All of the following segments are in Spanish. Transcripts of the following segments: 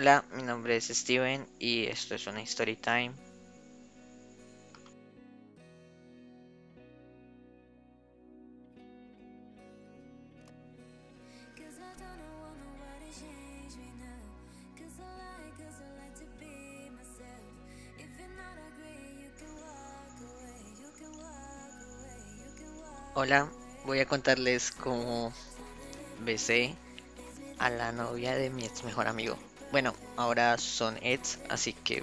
Hola, mi nombre es Steven y esto es una story time. Hola, voy a contarles cómo besé a la novia de mi ex mejor amigo. Bueno, ahora son ex, así que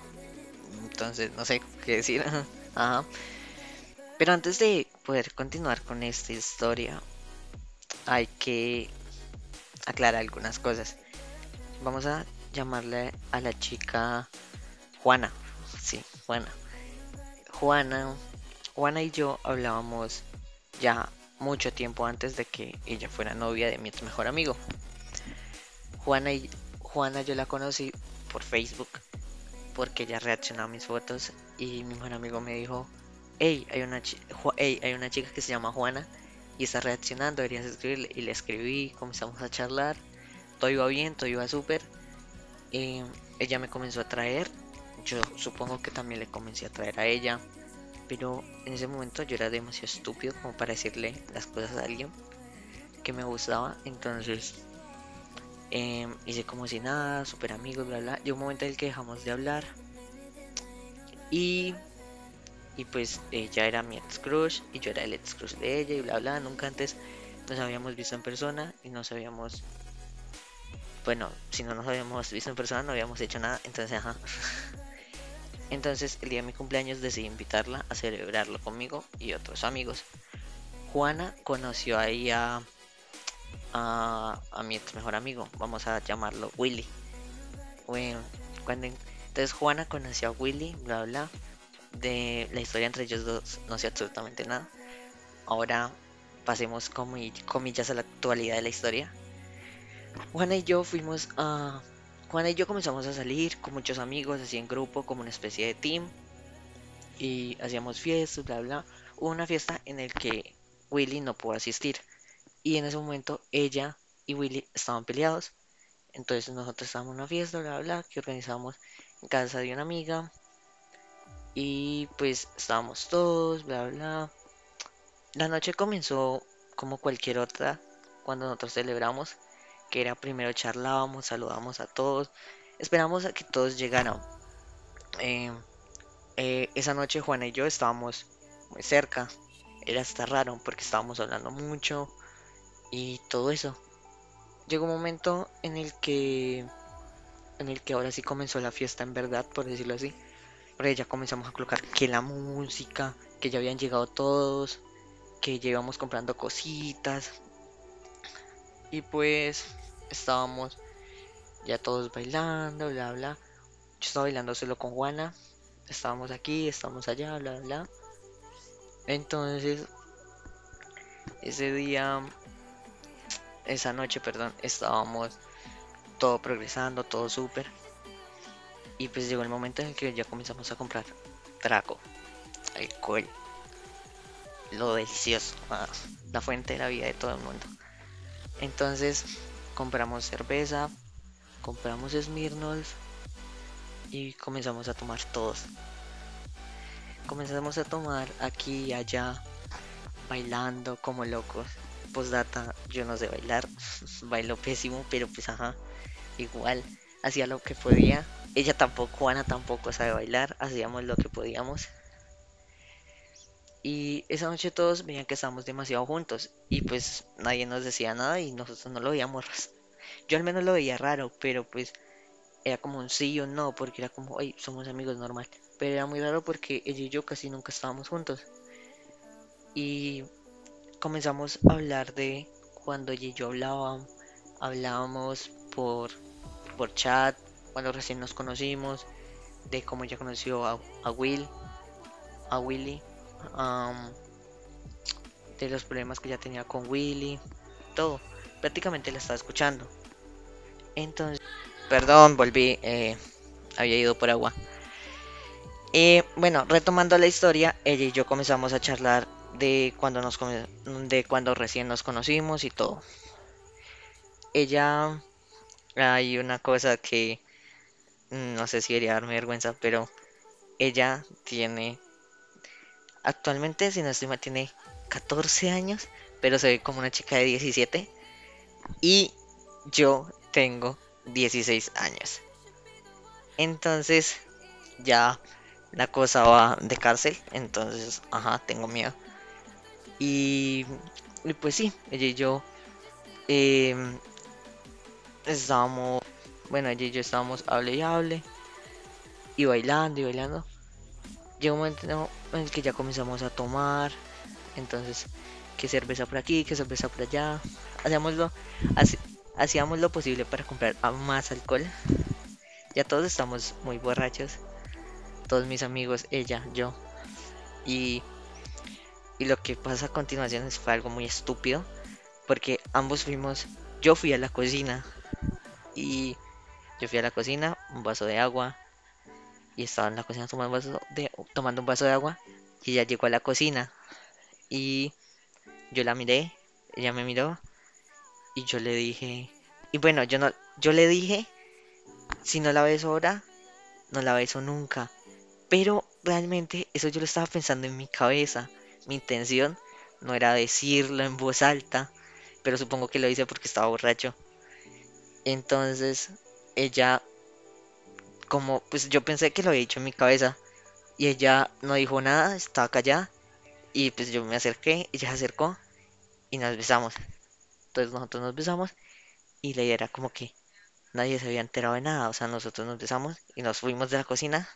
entonces no sé qué decir. Ajá. Pero antes de poder continuar con esta historia, hay que aclarar algunas cosas. Vamos a llamarle a la chica Juana. Sí, Juana. Juana, Juana y yo hablábamos ya mucho tiempo antes de que ella fuera novia de mi mejor amigo. Juana y Juana yo la conocí por Facebook porque ella reaccionó a mis fotos y mi mejor amigo me dijo, hey, hay una, hey, hay una chica que se llama Juana y está reaccionando, deberías escribirle. Y le escribí, comenzamos a charlar, todo iba bien, todo iba súper. ella me comenzó a traer, yo supongo que también le comencé a traer a ella, pero en ese momento yo era demasiado estúpido como para decirle las cosas a alguien que me gustaba, entonces eh, hice como si nada, súper amigos, bla bla. Llegó un momento en el que dejamos de hablar y y pues ella era mi ex crush y yo era el ex crush de ella y bla bla. Nunca antes nos habíamos visto en persona y no sabíamos. Bueno, si no nos habíamos visto en persona no habíamos hecho nada, entonces ajá. Entonces el día de mi cumpleaños decidí invitarla a celebrarlo conmigo y otros amigos. Juana conoció ahí a, a, a mi ex mejor amigo, vamos a llamarlo Willy. Bueno, cuando entonces Juana conoció a Willy, bla bla de la historia entre ellos dos no sé absolutamente nada. Ahora pasemos comillas a la actualidad de la historia. Juana y yo fuimos a... Juana y yo comenzamos a salir con muchos amigos, así en grupo, como una especie de team. Y hacíamos fiestas, bla, bla. Hubo una fiesta en el que Willy no pudo asistir. Y en ese momento ella y Willy estaban peleados. Entonces nosotros estábamos en una fiesta, bla, bla, que organizamos en casa de una amiga. Y pues estábamos todos, bla, bla. La noche comenzó como cualquier otra cuando nosotros celebramos, que era primero charlábamos, saludábamos a todos, esperamos a que todos llegaran. Eh, eh, esa noche Juana y yo estábamos muy cerca, era hasta raro porque estábamos hablando mucho y todo eso. Llegó un momento en el que en el que ahora sí comenzó la fiesta en verdad, por decirlo así. Pero ya comenzamos a colocar que la música, que ya habían llegado todos, que ya íbamos comprando cositas. Y pues estábamos ya todos bailando, bla, bla. Yo estaba bailando solo con Juana. Estábamos aquí, estábamos allá, bla, bla. Entonces, ese día, esa noche, perdón, estábamos todo progresando, todo súper. Y pues llegó el momento en el que ya comenzamos a comprar trago, alcohol, lo delicioso, ah, la fuente de la vida de todo el mundo. Entonces compramos cerveza, compramos Smirnoff y comenzamos a tomar todos. Comenzamos a tomar aquí y allá, bailando como locos. Postdata, yo no sé bailar, bailo pésimo, pero pues ajá, igual hacía lo que podía ella tampoco, Juana tampoco sabe bailar, hacíamos lo que podíamos. Y esa noche todos veían que estábamos demasiado juntos y pues nadie nos decía nada y nosotros no lo veíamos. Yo al menos lo veía raro, pero pues era como un sí o no, porque era como, ay, somos amigos normal. Pero era muy raro porque ella y yo casi nunca estábamos juntos. Y comenzamos a hablar de cuando ella y yo hablábamos, hablábamos por, por chat, cuando recién nos conocimos, de cómo ella conoció a, Will, a Willy, de los problemas que ella tenía con Willy, todo. Prácticamente la estaba escuchando. Entonces, perdón, volví, eh, había ido por agua. Y bueno, retomando la historia, ella y yo comenzamos a charlar de cuando nos de cuando recién nos conocimos y todo. Ella hay una cosa que mm, no sé si debería darme vergüenza, pero ella tiene, actualmente, si no estoy mal, tiene 14 años, pero se ve como una chica de 17. Y yo tengo 16 años. Entonces, ya la cosa va de cárcel. Entonces, ajá, tengo miedo. Y, pues sí, ella y yo em, estábamos, bueno, ella y yo estábamos hable y hable. Y bailando y bailando. Llegó un momento en el que ya comenzamos a tomar. Entonces, que cerveza por aquí, que cerveza por allá. Hacíamos lo, hacíamos lo posible para comprar más alcohol. Ya todos estamos muy borrachos. Todos mis amigos, ella, yo. Y, y lo que pasa a continuación fue algo muy estúpido. Porque ambos fuimos. Yo fui a la cocina. Y yo fui a la cocina, un vaso de agua. Y estaba en la cocina tomando un vaso de, tomando un vaso de agua. Y ella llegó a la cocina. Y yo la miré. Ella me miró. Y yo le dije. Y bueno, yo no. Yo le dije. Si no la beso ahora, no la beso nunca. Pero realmente eso yo lo estaba pensando en mi cabeza. Mi intención no era decirlo en voz alta, pero supongo que lo hice porque estaba borracho. Entonces, ella, como, pues yo pensé que lo había dicho en mi cabeza, y ella no dijo nada, estaba callada, y pues yo me acerqué, ella se acercó, y nos besamos. Entonces nosotros nos besamos, y la idea era como que nadie se había enterado de nada, o sea, nosotros nos besamos y nos fuimos de la cocina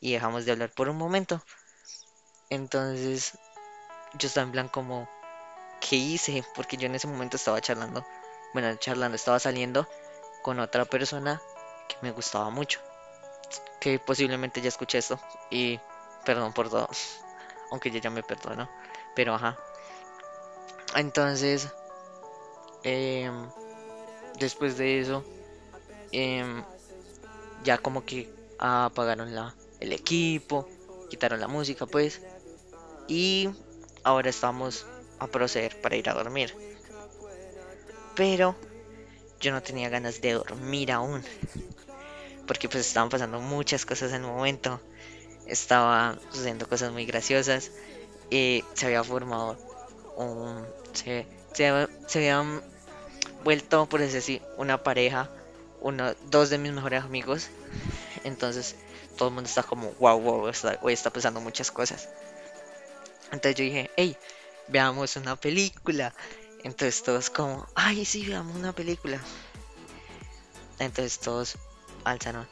y dejamos de hablar por un momento. Entonces, yo estaba en plan como, ¿qué hice? Porque yo en ese momento estaba charlando, bueno, charlando, estaba saliendo con otra persona que me gustaba mucho, que posiblemente ya escuché esto y perdón por todo, aunque ella ya me perdonó, pero ajá. Entonces, em, después de eso, em, ya como que apagaron la, el equipo, quitaron la música pues, y ahora estamos a proceder para ir a dormir. Pero yo no tenía ganas de dormir aún, porque pues estaban pasando muchas cosas en el momento, estaban sucediendo cosas muy graciosas, y se había formado un... Se, se, se habían vuelto, por decir así, una pareja, uno, dos de mis mejores amigos, entonces todo el mundo está como, wow, wow, hoy está pasando muchas cosas. Entonces yo dije, hey, veamos una película. Entonces todos como, ay, sí, veamos una película. Entonces todos alzaron.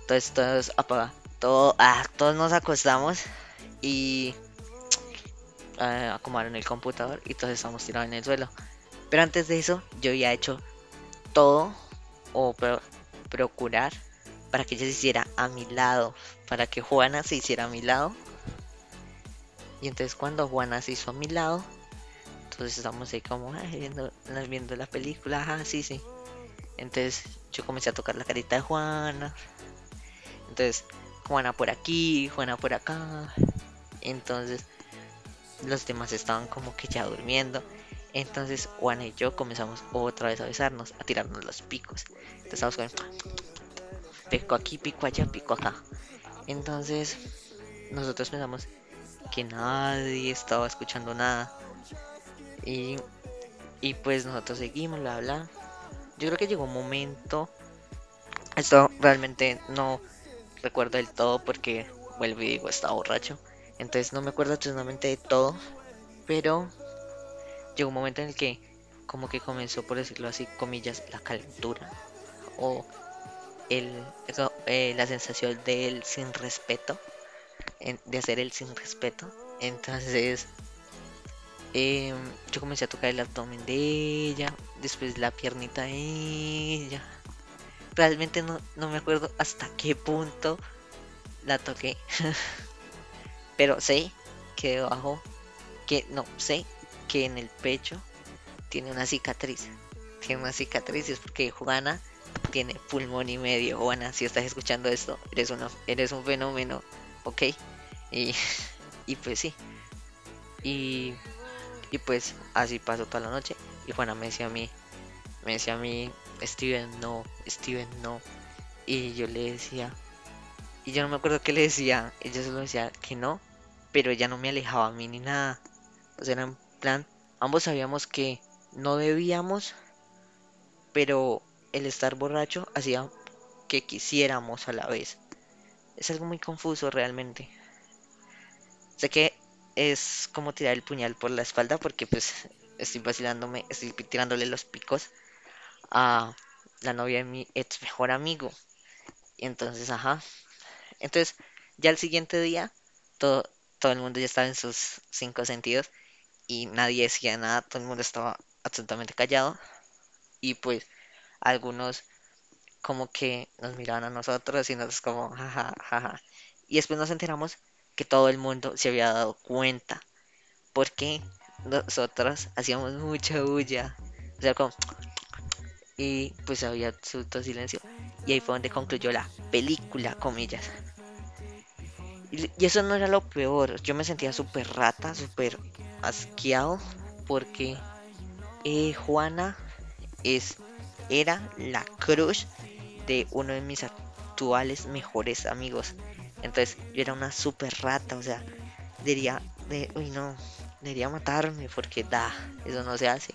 Entonces todos apaga. Todo, ah, todos nos acostamos y eh, acomodaron el computador y todos estamos tirados en el suelo. Pero antes de eso, yo había hecho todo o pro- procurar para que ella se hiciera a mi lado, para que Juana se hiciera a mi lado. Y entonces cuando Juana se hizo a mi lado, entonces estamos ahí como "Ay, viendo, viendo la película, ajá, sí, sí. Entonces yo comencé a tocar la carita de Juana. Entonces, Juana por aquí, Juana por acá. Entonces, los demás estaban como que ya durmiendo. Entonces, Juana y yo comenzamos otra vez a besarnos, a tirarnos los picos. Entonces, estábamos con pico aquí, pico allá, pico acá. Entonces, nosotros pensamos que nadie estaba escuchando nada. Y, y pues nosotros seguimos, bla, bla. Yo creo que llegó un momento. Esto realmente no recuerdo del todo porque vuelvo y digo, estaba borracho. Entonces no me acuerdo absolutamente de todo. Pero llegó un momento en el que como que comenzó, por decirlo así, comillas, la calentura. O el, eh, la sensación del sin respeto. De hacer el sin respeto. Entonces em, yo comencé a tocar el abdomen de ella. Después la piernita de ella. Realmente no, no me acuerdo hasta qué punto la toqué. Pero sé que debajo, que no, sé que en el pecho tiene una cicatriz. Tiene una cicatriz y es porque Juana tiene pulmón y medio. Juana, si estás escuchando esto, eres, una, eres un fenómeno, ¿ok? Y, y pues sí. Y, y pues así pasó toda la noche. Y Juana me decía a mí, me decía a mí, Steven, no, Steven, no. Y yo le decía, y yo no me acuerdo qué le decía, ella solo decía que no, pero ella no me alejaba a mí ni nada. O sea, era en plan, ambos sabíamos que no debíamos, pero el estar borracho hacía que quisiéramos a la vez. Es algo muy confuso realmente. Sé que es como tirar el puñal por la espalda porque pues estoy vacilándome, estoy tirándole los picos a la novia de mi ex mejor amigo. Y entonces, ajá. Entonces, ya el siguiente día, todo, todo el mundo ya estaba en sus cinco sentidos y nadie decía nada, todo el mundo estaba absolutamente callado. Y pues algunos como que nos miraban a nosotros y nosotros como, jaja, jaja. Y después nos enteramos que todo el mundo se había dado cuenta porque nosotros hacíamos mucha bulla. O sea, como... Y pues había absoluto silencio. Y ahí fue donde concluyó la película, comillas. Y, eso no era lo peor. Yo me sentía súper rata, súper asqueado. Porque eh, Juana es, era la crush de uno de mis actuales mejores amigos. Entonces yo era una súper rata. O sea, diría, de, uy no, debería matarme porque da, eso no se hace.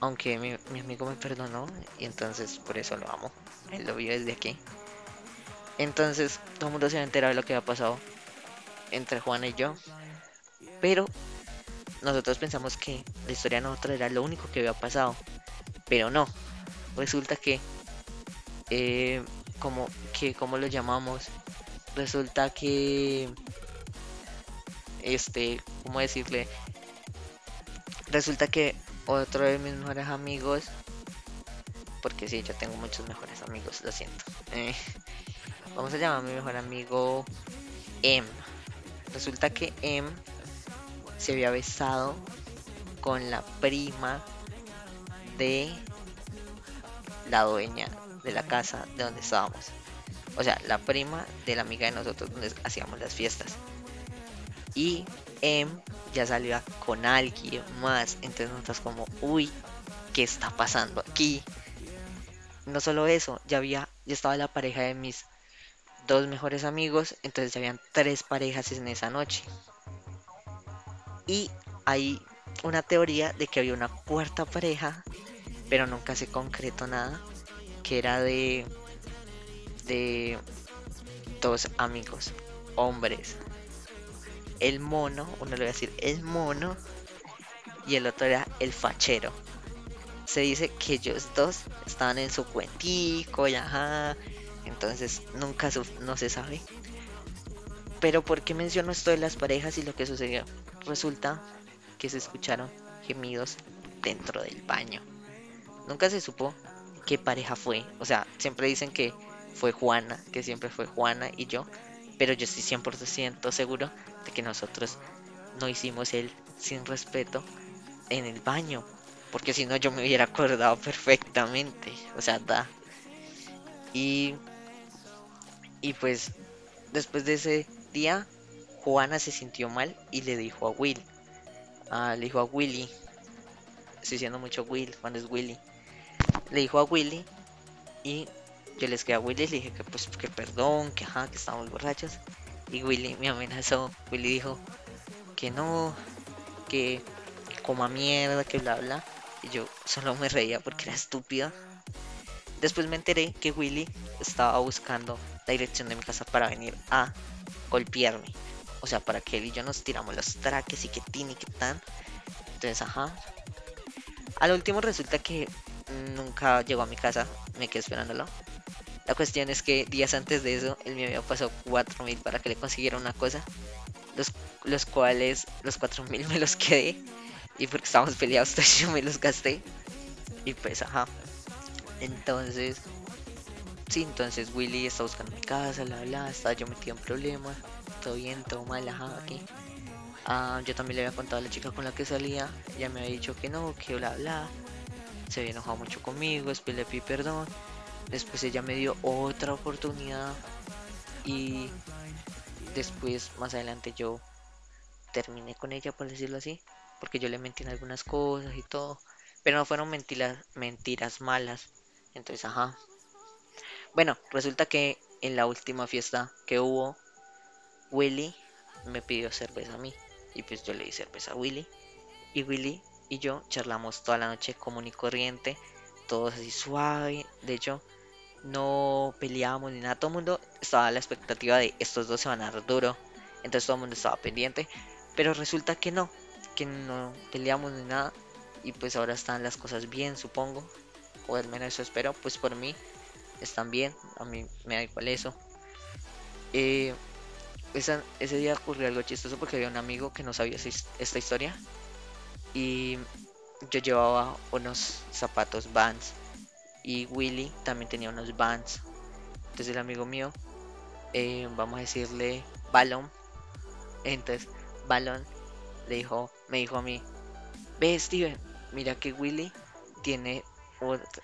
Aunque mi, mi, amigo me perdonó y entonces por eso lo amo. Él lo vio desde aquí. Entonces todo el mundo se enterado de lo que había pasado entre Juana y yo. Pero nosotros pensamos que la historia nosotros era lo único que había pasado. Pero no. Resulta que, eh, como que, ¿cómo lo llamamos? Resulta que este, ¿cómo decirle? Resulta que otro de mis mejores amigos, porque sí, yo tengo muchos mejores amigos, lo siento. Eh, vamos a llamar a mi mejor amigo M. Resulta que M se había besado con la prima de la dueña de la casa de donde estábamos. O sea, la prima de la amiga de nosotros donde hacíamos las fiestas. Y M ya salió con alguien más. Entonces nosotros como, uy, ¿qué está pasando aquí? No solo eso, ya había, ya estaba la pareja de mis dos mejores amigos. Entonces ya habían tres parejas en esa noche. Y hay una teoría de que había una cuarta pareja, pero nunca se concretó nada, que era de de dos amigos, hombres. El mono, uno le voy a decir el mono, y el otro era el fachero. Se dice que ellos dos estaban en su cuentico y ajá, entonces nunca no se sabe. Pero ¿por qué menciono esto de las parejas y lo que sucedió? Resulta que se escucharon gemidos dentro del baño. Nunca se supo qué pareja fue. O sea, siempre dicen que fue Juana, que siempre fue Juana y yo. Pero yo estoy 100% seguro de que nosotros no hicimos el sin respeto en el baño. Porque si no yo me hubiera acordado perfectamente. O sea, da. Y, y pues después de ese día, Juana se sintió mal y le dijo a Will. Ah, le dijo a Willy. Estoy diciendo mucho Will cuando es Willy. Le dijo a Willy y yo les quedé a Willy y le dije que pues que perdón, que ajá, que estábamos borrachos. Y Willy me amenazó. Willy dijo que no, que, coma mierda, que bla bla. Y yo solo me reía porque era estúpida. Después me enteré que Willy estaba buscando la dirección de mi casa para venir a golpearme. O sea, para que él y yo nos tiramos los traques y que tin y que tan. Entonces, ajá. Al último resulta que nunca llegó a mi casa. Me quedé esperándolo. La cuestión es que días antes de eso, él me había pasado 4000 para que le consiguiera una cosa. Los, los cuales, los 4000 me los quedé. Y porque estábamos peleados, yo me los gasté. Y pues, ajá. Entonces, sí, entonces Willy está buscando mi casa, la bla, estaba yo metido en problemas. Todo bien, todo mal, ajá, aquí. Ah, yo también le había contado a la chica con la que salía. Ya me había dicho que no, que bla, bla. Se había enojado mucho conmigo, después le perdón. Después ella me dio otra oportunidad. Y después, más adelante, yo terminé con ella, por decirlo así. Porque yo le mentí en algunas cosas y todo. Pero no fueron mentiras, mentiras malas. Entonces, ajá. Bueno, resulta que en la última fiesta que hubo, Willy me pidió cerveza a mí. Y pues yo le di cerveza a Willy. Y Willy y yo charlamos toda la noche común y corriente. Todos así suave. De hecho, no peleábamos ni nada. Todo el mundo estaba a la expectativa de estos dos se van a dar duro. Entonces todo el mundo estaba pendiente. Pero resulta que no. Que no peleamos ni nada. Y pues ahora están las cosas bien, supongo. O al menos eso espero. Pues por mí están bien. A mí me da igual eso. Eh, ese día ocurrió algo chistoso porque había un amigo que no sabía esta historia. Y yo llevaba unos zapatos Vans. Y Willy también tenía unos Vans. Entonces el amigo mío, eh, vamos a decirle Balón. Entonces Balón le dijo, me dijo a mí, ve Steven, mira que Willy tiene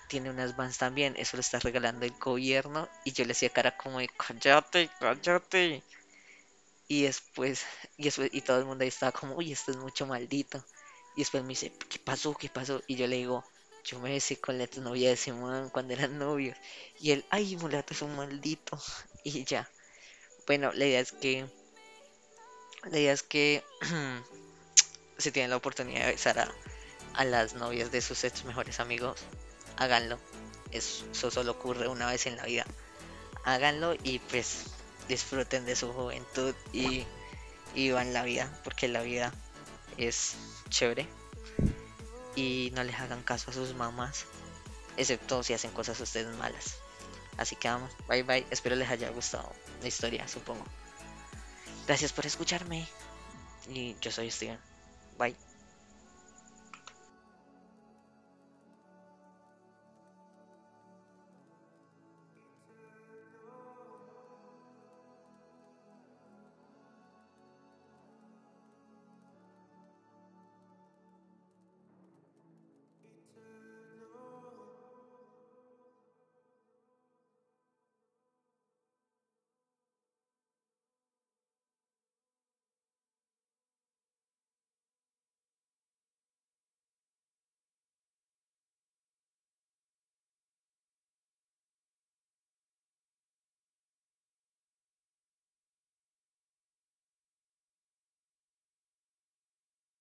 tiene unas vans también, eso lo está regalando el gobierno. Y yo le hacía cara como de cállate, cállate. Y después, y después, y todo el mundo ahí estaba como, uy, esto es mucho maldito. Y después me dice, ¿qué pasó? ¿Qué pasó? Y yo le digo, yo me besé con la novia de Simón cuando eran novios. Y él, ay, mulato es un maldito. Y ya. Bueno, la idea es que. La idea es que. si tienen la oportunidad de besar a, a las novias de sus ex mejores amigos, háganlo. Eso solo ocurre una vez en la vida. Háganlo y pues disfruten de su juventud y, y vivan la vida, porque la vida es chévere. Y no les hagan caso a sus mamás, excepto si hacen cosas ustedes malas. Así que vamos, bye bye. Espero les haya gustado la historia, supongo. Gracias por escucharme. Y yo soy Steven. Bye.